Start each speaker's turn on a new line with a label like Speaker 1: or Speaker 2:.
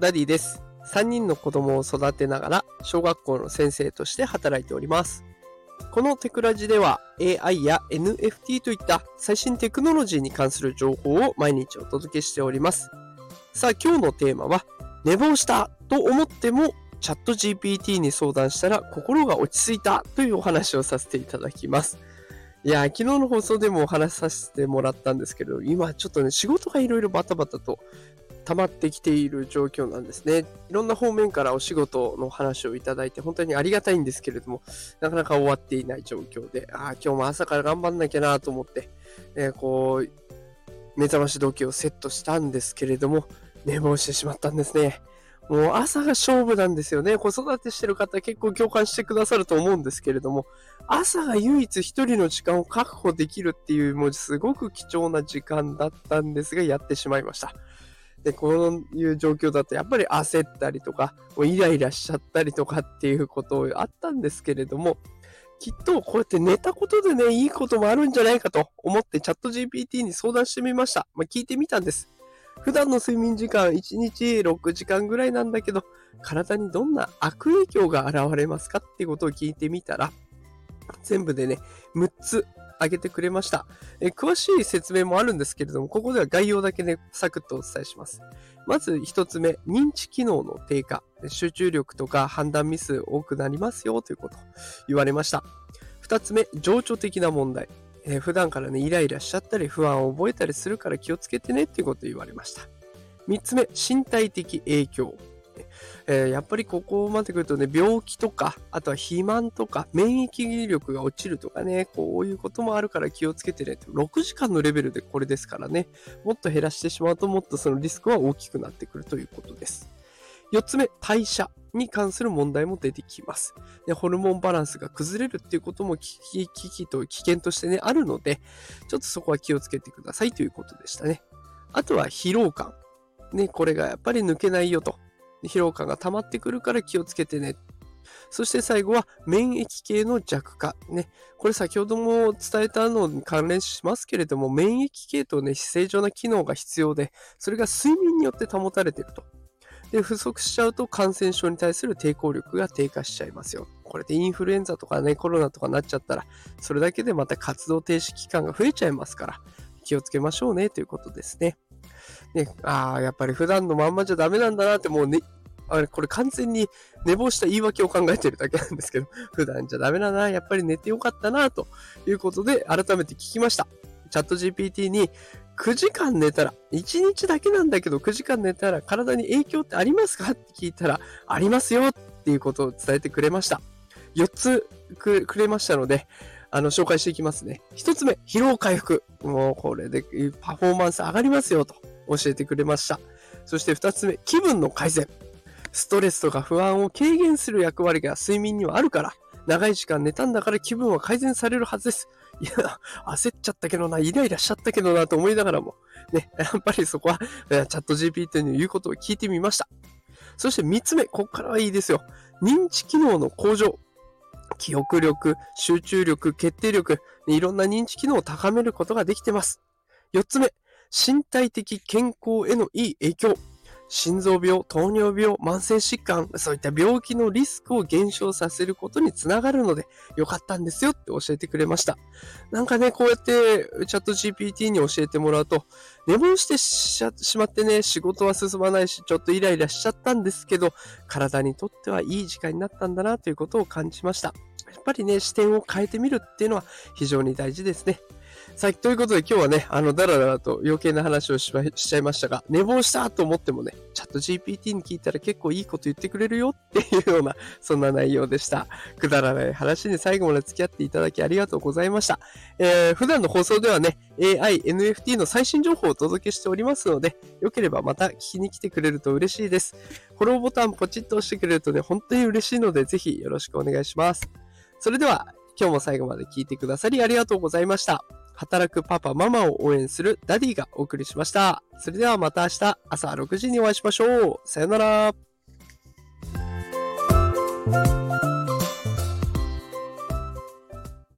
Speaker 1: ダディです。3人の子供を育てながら小学校の先生として働いております。このテクラジでは AI や NFT といった最新テクノロジーに関する情報を毎日お届けしております。さあ今日のテーマは寝坊したと思ってもチャット GPT に相談したら心が落ち着いたというお話をさせていただきます。いや、昨日の放送でもお話しさせてもらったんですけど、今ちょっとね、仕事がいろいろバタバタと溜まってきている状況なんですね。いろんな方面からお仕事の話をいただいて本当にありがたいんですけれども、なかなか終わっていない状況で、ああ、今日も朝から頑張んなきゃなと思って、えー、こう、目覚まし時計をセットしたんですけれども、寝坊してしまったんですね。もう朝が勝負なんですよね。子育てしてる方結構共感してくださると思うんですけれども、朝が唯一一人の時間を確保できるっていう、もうすごく貴重な時間だったんですが、やってしまいました。で、こういう状況だとやっぱり焦ったりとか、もうイライラしちゃったりとかっていうことあったんですけれども、きっとこうやって寝たことでね、いいこともあるんじゃないかと思ってチャット GPT に相談してみました。まあ、聞いてみたんです。普段の睡眠時間1日6時間ぐらいなんだけど、体にどんな悪影響が現れますかっていうことを聞いてみたら、全部でね、6つ挙げてくれました。え詳しい説明もあるんですけれども、ここでは概要だけね、サクッとお伝えします。まず1つ目、認知機能の低下。集中力とか判断ミス多くなりますよということ言われました。2つ目、情緒的な問題。えー、普段からね、イライラしちゃったり不安を覚えたりするから気をつけてねっていうこと言われました。3つ目、身体的影響。えー、やっぱりここまで来るとね、病気とか、あとは肥満とか、免疫力が落ちるとかね、こういうこともあるから気をつけてね。6時間のレベルでこれですからね、もっと減らしてしまうともっとそのリスクは大きくなってくるということです。4つ目、代謝に関する問題も出てきます。でホルモンバランスが崩れるっていうことも危機危機と危険としてね、あるので、ちょっとそこは気をつけてくださいということでしたね。あとは疲労感。ね、これがやっぱり抜けないよと。疲労感が溜まってくるから気をつけてね。そして最後は免疫系の弱化。ね。これ先ほども伝えたのに関連しますけれども、免疫系とね、正常な機能が必要で、それが睡眠によって保たれていると。で、不足しちゃうと感染症に対する抵抗力が低下しちゃいますよ。これでインフルエンザとかね、コロナとかなっちゃったら、それだけでまた活動停止期間が増えちゃいますから、気をつけましょうねということですね。ね、ああ、やっぱり普段のまんまじゃダメなんだなってもうね、あれ、これ完全に寝坊した言い訳を考えてるだけなんですけど、普段じゃダメだな、やっぱり寝てよかったな、ということで改めて聞きました。チャット GPT に9時間寝たら、1日だけなんだけど9時間寝たら体に影響ってありますかって聞いたら、ありますよっていうことを伝えてくれました。4つくれましたので、あの、紹介していきますね。1つ目、疲労回復。もうこれでパフォーマンス上がりますよと教えてくれました。そして2つ目、気分の改善。ストレスとか不安を軽減する役割が睡眠にはあるから、長い時間寝たんだから気分は改善されるはずです。いや、焦っちゃったけどな、イライラしちゃったけどなと思いながらも、ね、やっぱりそこは、チャット GPT の言うことを聞いてみました。そして3つ目、ここからはいいですよ。認知機能の向上。記憶力、集中力、決定力、いろんな認知機能を高めることができてます。4つ目、身体的健康へのいい影響。心臓病、糖尿病、慢性疾患、そういった病気のリスクを減少させることにつながるので、よかったんですよって教えてくれました。なんかね、こうやってチャット GPT に教えてもらうと、寝坊してしまってね、仕事は進まないし、ちょっとイライラしちゃったんですけど、体にとってはいい時間になったんだなということを感じました。やっぱりね、視点を変えてみるっていうのは非常に大事ですね。さあ、ということで今日はね、あの、だらだらと余計な話をししちゃいましたが、寝坊したと思ってもね、チャット GPT に聞いたら結構いいこと言ってくれるよっていうような、そんな内容でした。くだらない話に最後まで付き合っていただきありがとうございました。えー、普段の放送ではね、AI、NFT の最新情報をお届けしておりますので、よければまた聞きに来てくれると嬉しいです。フォローボタンポチッと押してくれるとね、本当に嬉しいので、ぜひよろしくお願いします。それでは、今日も最後まで聞いてくださりありがとうございました。働くパパママを応援するダディがお送りしました。それではまた明日朝6時にお会いしましょう。さよなら。